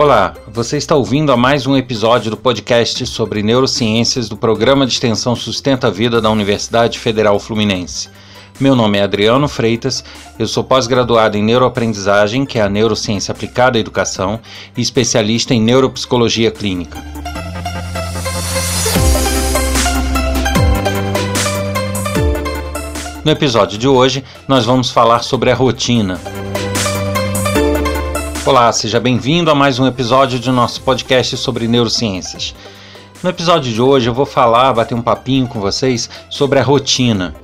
Olá, você está ouvindo a mais um episódio do podcast sobre neurociências do programa de extensão Sustenta a Vida da Universidade Federal Fluminense. Meu nome é Adriano Freitas, eu sou pós-graduado em neuroaprendizagem, que é a neurociência aplicada à educação, e especialista em neuropsicologia clínica. No episódio de hoje, nós vamos falar sobre a rotina. Olá, seja bem-vindo a mais um episódio de nosso podcast sobre neurociências. No episódio de hoje eu vou falar, bater um papinho com vocês sobre a rotina.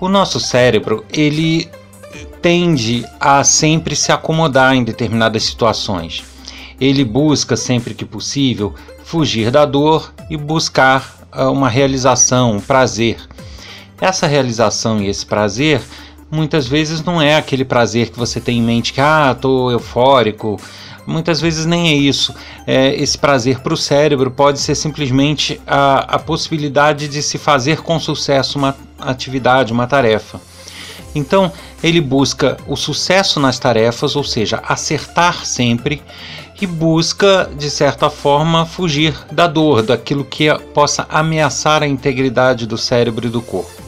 O nosso cérebro, ele tende a sempre se acomodar em determinadas situações. Ele busca sempre que possível fugir da dor e buscar ah, uma realização, um prazer. Essa realização e esse prazer muitas vezes não é aquele prazer que você tem em mente que ah, tô eufórico. Muitas vezes nem é isso. É, esse prazer para o cérebro pode ser simplesmente a, a possibilidade de se fazer com sucesso uma atividade, uma tarefa. Então, ele busca o sucesso nas tarefas, ou seja, acertar sempre, e busca, de certa forma, fugir da dor, daquilo que possa ameaçar a integridade do cérebro e do corpo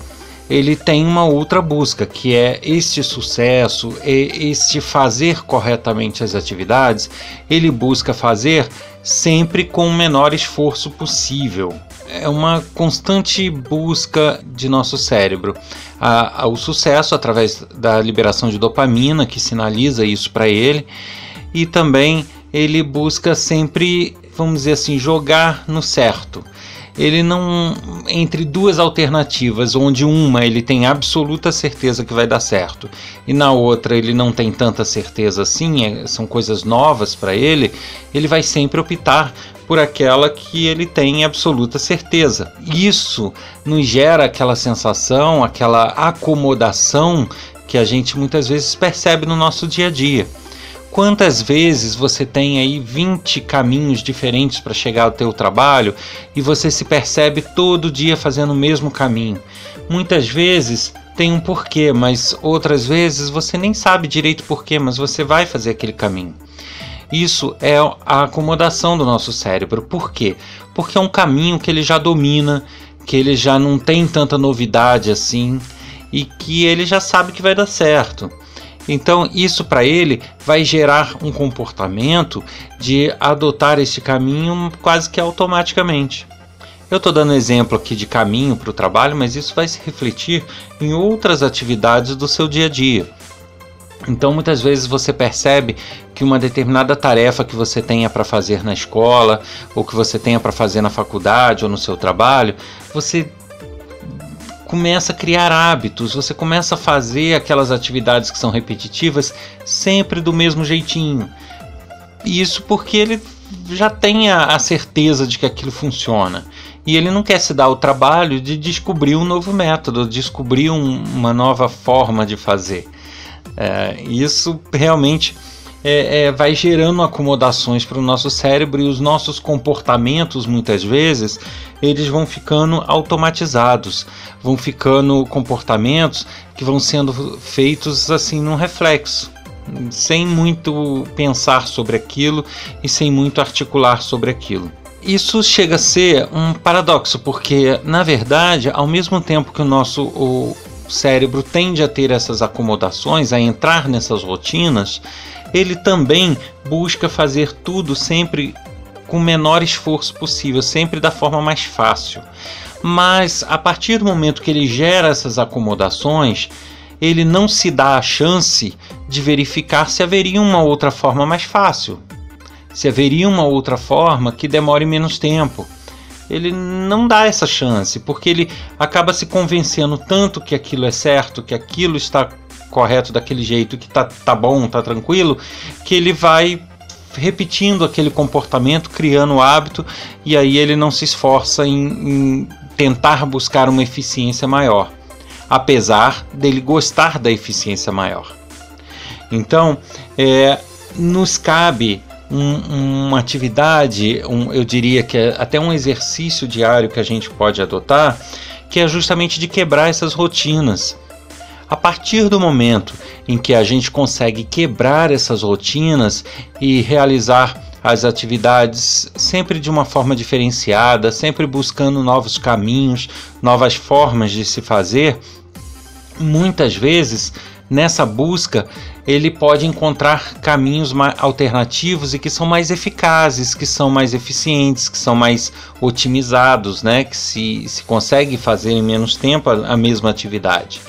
ele tem uma outra busca, que é este sucesso, este fazer corretamente as atividades, ele busca fazer sempre com o menor esforço possível. É uma constante busca de nosso cérebro. A, o sucesso através da liberação de dopamina, que sinaliza isso para ele, e também ele busca sempre, vamos dizer assim, jogar no certo ele não entre duas alternativas, onde uma ele tem absoluta certeza que vai dar certo e na outra ele não tem tanta certeza assim, é, são coisas novas para ele, ele vai sempre optar por aquela que ele tem absoluta certeza. Isso nos gera aquela sensação, aquela acomodação que a gente muitas vezes percebe no nosso dia a dia. Quantas vezes você tem aí 20 caminhos diferentes para chegar ao teu trabalho e você se percebe todo dia fazendo o mesmo caminho? Muitas vezes tem um porquê, mas outras vezes você nem sabe direito porquê, mas você vai fazer aquele caminho. Isso é a acomodação do nosso cérebro. Por quê? Porque é um caminho que ele já domina, que ele já não tem tanta novidade assim e que ele já sabe que vai dar certo. Então, isso para ele vai gerar um comportamento de adotar este caminho quase que automaticamente. Eu estou dando exemplo aqui de caminho para o trabalho, mas isso vai se refletir em outras atividades do seu dia a dia. Então, muitas vezes você percebe que uma determinada tarefa que você tenha para fazer na escola, ou que você tenha para fazer na faculdade ou no seu trabalho, você começa a criar hábitos, você começa a fazer aquelas atividades que são repetitivas sempre do mesmo jeitinho. Isso porque ele já tem a, certeza de que aquilo funciona. E ele não quer se dar o trabalho de descobrir um novo método, descobrir um, uma nova forma de fazer. É, isso realmente é, é, vai gerando acomodações para o nosso cérebro e os nossos comportamentos muitas vezes eles vão ficando automatizados, vão ficando comportamentos que vão sendo feitos assim num reflexo, sem muito pensar sobre aquilo e sem muito articular sobre aquilo. Isso chega a ser um paradoxo, porque na verdade, ao mesmo tempo que o nosso o cérebro tende a ter essas acomodações, a entrar nessas rotinas, ele também busca fazer tudo sempre com o menor esforço possível, sempre da forma mais fácil. Mas a partir do momento que ele gera essas acomodações, ele não se dá a chance de verificar se haveria uma outra forma mais fácil, se haveria uma outra forma que demore menos tempo. Ele não dá essa chance, porque ele acaba se convencendo tanto que aquilo é certo, que aquilo está correto daquele jeito, que tá, tá bom, tá tranquilo, que ele vai repetindo aquele comportamento, criando o hábito, e aí ele não se esforça em, em tentar buscar uma eficiência maior, apesar dele gostar da eficiência maior. Então, é, nos cabe um, uma atividade, um, eu diria que é até um exercício diário que a gente pode adotar, que é justamente de quebrar essas rotinas. A partir do momento em que a gente consegue quebrar essas rotinas e realizar as atividades sempre de uma forma diferenciada, sempre buscando novos caminhos, novas formas de se fazer, muitas vezes nessa busca ele pode encontrar caminhos alternativos e que são mais eficazes, que são mais eficientes, que são mais otimizados, né? que se, se consegue fazer em menos tempo a, a mesma atividade.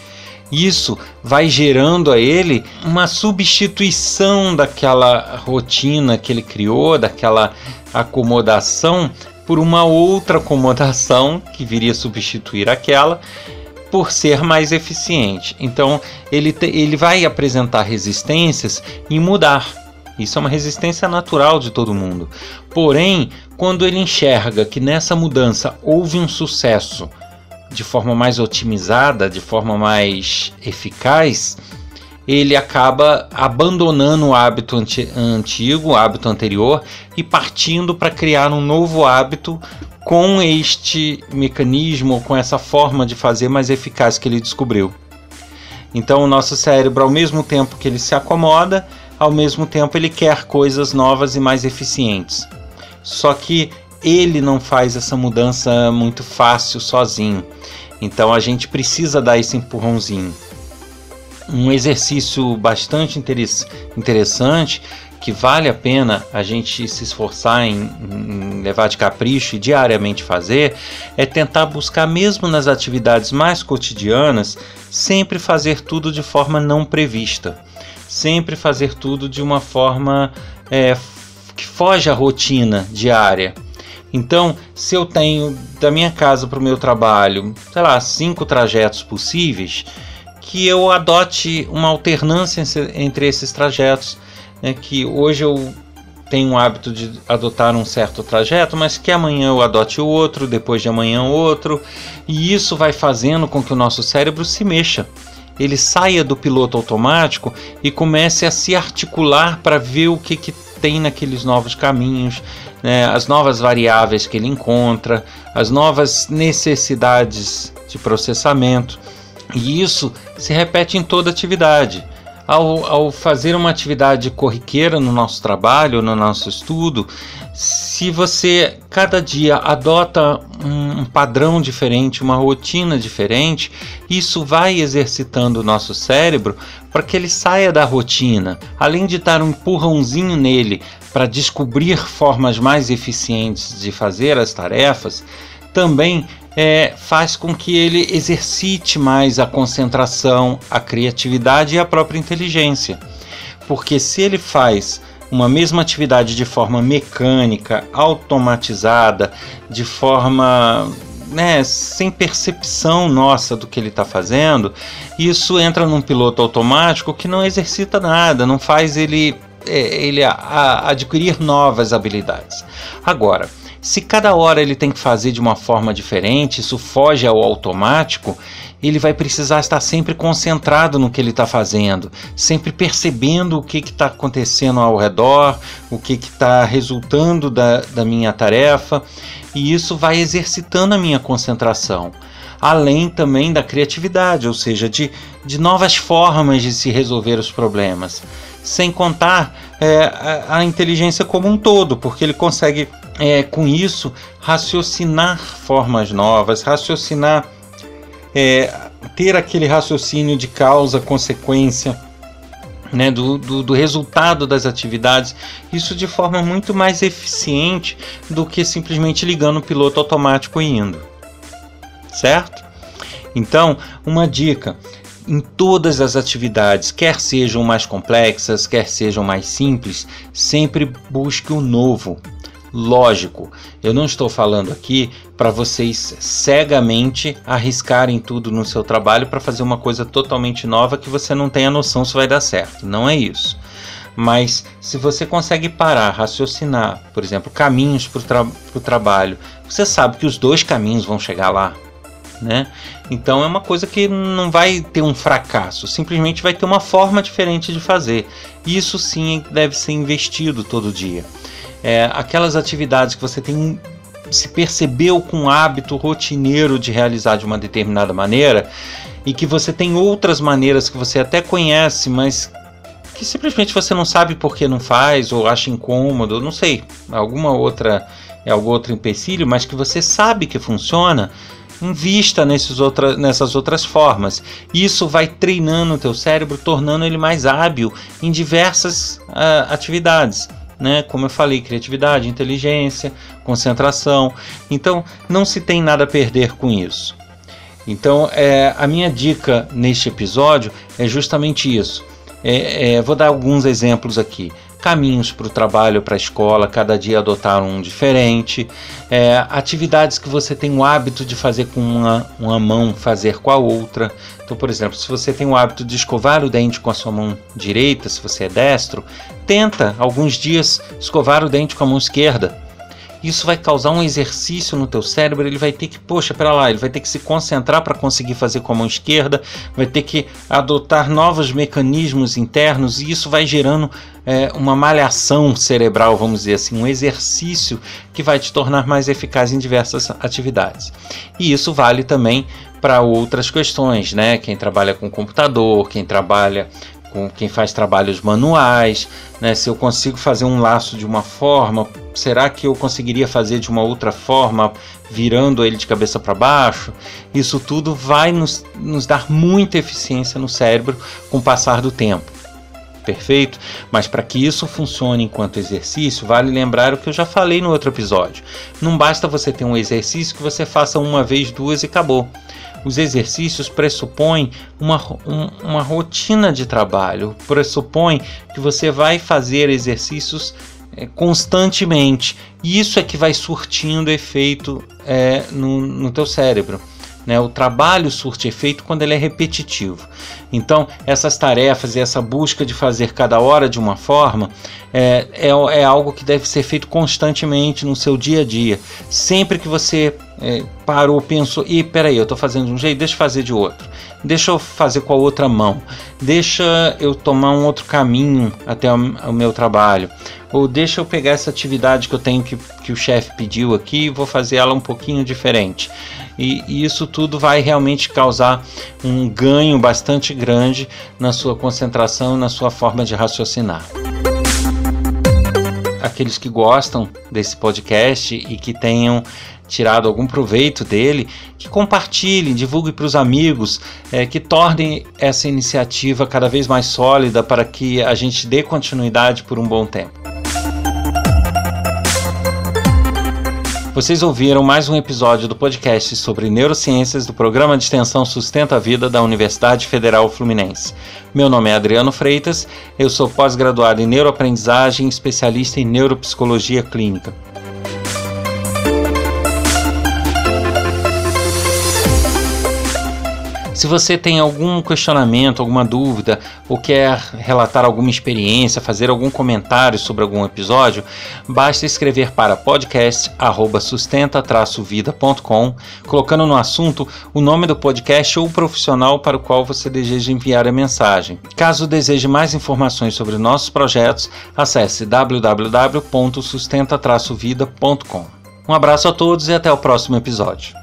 Isso vai gerando a ele uma substituição daquela rotina que ele criou, daquela acomodação, por uma outra acomodação que viria substituir aquela por ser mais eficiente. Então ele, te, ele vai apresentar resistências em mudar. Isso é uma resistência natural de todo mundo. Porém, quando ele enxerga que nessa mudança houve um sucesso de forma mais otimizada, de forma mais eficaz, ele acaba abandonando o hábito anti antigo, o hábito anterior, e partindo para criar um novo hábito com este mecanismo, com essa forma de fazer mais eficaz que ele descobriu. Então, o nosso cérebro, ao mesmo tempo que ele se acomoda, ao mesmo tempo ele quer coisas novas e mais eficientes. Só que ele não faz essa mudança muito fácil sozinho. Então, a gente precisa dar esse empurrãozinho. Um exercício bastante interessante que vale a pena a gente se esforçar em, em, levar de capricho e diariamente fazer é tentar buscar, mesmo nas atividades mais cotidianas, sempre fazer tudo de forma não prevista, sempre fazer tudo de uma forma é, que foge à rotina diária. Então, se eu tenho da minha casa para o meu trabalho, sei lá, cinco trajetos possíveis, que eu adote uma alternância entre esses trajetos né, que hoje eu tenho o hábito de adotar um certo trajeto, mas que amanhã eu adote outro, depois de amanhã outro, e isso vai fazendo com que o nosso cérebro se mexa. Ele saia do piloto automático e comece a se articular para ver o que, que tem naqueles novos caminhos, né, as novas variáveis que ele encontra, as novas necessidades de processamento. E isso se repete em toda atividade ao, ao fazer uma atividade corriqueira no nosso trabalho, no nosso estudo, se você cada dia adota um padrão diferente, uma rotina diferente, isso vai exercitando o nosso cérebro para que ele saia da rotina. Além de dar um empurrãozinho nele para descobrir formas mais eficientes de fazer as tarefas, também é, faz com que ele exercite mais a concentração, a criatividade e a própria inteligência. Porque se ele faz uma mesma atividade de forma mecânica, automatizada, de forma né, sem percepção nossa do que ele está fazendo, isso entra num piloto automático que não exercita nada, não faz ele, é, ele a, a adquirir novas habilidades. Agora, se cada hora ele tem que fazer de uma forma diferente, isso foge ao automático, ele vai precisar estar sempre concentrado no que ele está fazendo, sempre percebendo o que está acontecendo ao redor, o que está resultando da, da minha tarefa, e isso vai exercitando a minha concentração. Além também da criatividade, ou seja, de, de novas formas de se resolver os problemas. Sem contar é, a, a inteligência como um todo, porque ele consegue é, com isso, raciocinar formas novas, raciocinar, é, ter aquele raciocínio de causa-consequência. Né, do, do, do, resultado das atividades, isso de forma muito mais eficiente do que simplesmente ligando o piloto automático e indo. Certo? Então, uma dica: em todas as atividades, quer sejam mais complexas, quer sejam mais simples, sempre busque o novo. Lógico, eu não estou falando aqui para vocês cegamente arriscarem tudo no seu trabalho para fazer uma coisa totalmente nova que você não tenha noção se vai dar certo. Não é isso. Mas se você consegue parar, raciocinar, por exemplo, caminhos para o tra trabalho, você sabe que os dois caminhos vão chegar lá. Né? Então é uma coisa que não vai ter um fracasso, simplesmente vai ter uma forma diferente de fazer. Isso sim deve ser investido todo dia é, aquelas atividades que você tem se percebeu com hábito rotineiro de realizar de uma determinada maneira e que você tem outras maneiras que você até conhece, mas que simplesmente você não sabe por que não faz, ou acha incômodo, não sei, alguma outra, é algum outro empecilho, mas que você sabe que funciona, invista nesses outra, nessas outras formas. Isso vai treinando o teu cérebro, tornando ele mais hábil em diversas uh, atividades. Né? Como eu falei, criatividade, inteligência, concentração. Então, não se tem nada a perder com isso. Então, é, a minha dica neste episódio é justamente isso. É, é, vou dar alguns exemplos aqui caminhos para o trabalho, para a escola, cada dia adotar um diferente, é, atividades que você tem o hábito de fazer com uma, uma mão, fazer com a outra. Então, por exemplo, se você tem o hábito de escovar o dente com a sua mão direita, se você é destro, tenta alguns dias escovar o dente com a mão esquerda isso vai causar um exercício no teu cérebro, ele vai ter que, poxa, pera lá, ele vai ter que se concentrar para conseguir fazer com a mão esquerda, vai ter que adotar novos mecanismos internos e isso vai gerando é, uma malhação cerebral, vamos dizer assim, um exercício que vai te tornar mais eficaz em diversas atividades. E isso vale também para outras questões, né? Quem trabalha com computador, quem trabalha com quem faz trabalhos manuais, né? Se eu consigo fazer um laço de uma forma, será que eu conseguiria fazer de uma outra forma, virando ele de cabeça para baixo? Isso tudo vai nos, nos dar muita eficiência no cérebro com o passar do tempo. Perfeito? Mas para que isso funcione enquanto exercício, vale lembrar o que eu já falei no outro episódio. Não basta você ter um exercício que você faça uma vez, duas e acabou os exercícios pressupõem uma, um, uma rotina de trabalho, pressupõe que você vai fazer exercícios é, constantemente. E isso é que vai surtindo efeito é, no, no teu cérebro. Né? O trabalho surte efeito quando ele é repetitivo. Então, essas tarefas e essa busca de fazer cada hora de uma forma é, é, é algo que deve ser feito constantemente no seu dia a dia. Sempre que você é, parou, pensou, e peraí, eu estou fazendo de um jeito, deixa eu fazer de outro. Deixa eu fazer com a outra mão. Deixa eu tomar um outro caminho até o, o meu trabalho. Ou deixa eu pegar essa atividade que eu tenho que, que o chefe pediu aqui e vou fazer ela um pouquinho diferente e, e isso tudo vai realmente causar um ganho bastante grande na sua concentração, na sua forma de raciocinar aqueles que gostam desse podcast e que tenham tirado algum proveito dele, que compartilhem, divulguem para os amigos, é, que tornem essa iniciativa cada vez mais sólida para que a gente dê continuidade por um bom tempo. Vocês ouviram mais um episódio do podcast sobre neurociências do programa de extensão Sustenta a Vida da Universidade Federal Fluminense. Meu nome é Adriano Freitas, eu sou pós-graduado em neuroaprendizagem e especialista em neuropsicologia clínica. Se você tem algum questionamento, alguma dúvida, ou quer relatar alguma experiência, fazer algum comentário sobre algum episódio, basta escrever para podcast@sustenta-vida.com, colocando no assunto o nome do podcast ou profissional para o qual você deseja enviar a mensagem. Caso deseje mais informações sobre nossos projetos, acesse www.sustenta-vida.com. Um abraço a todos e até o próximo episódio.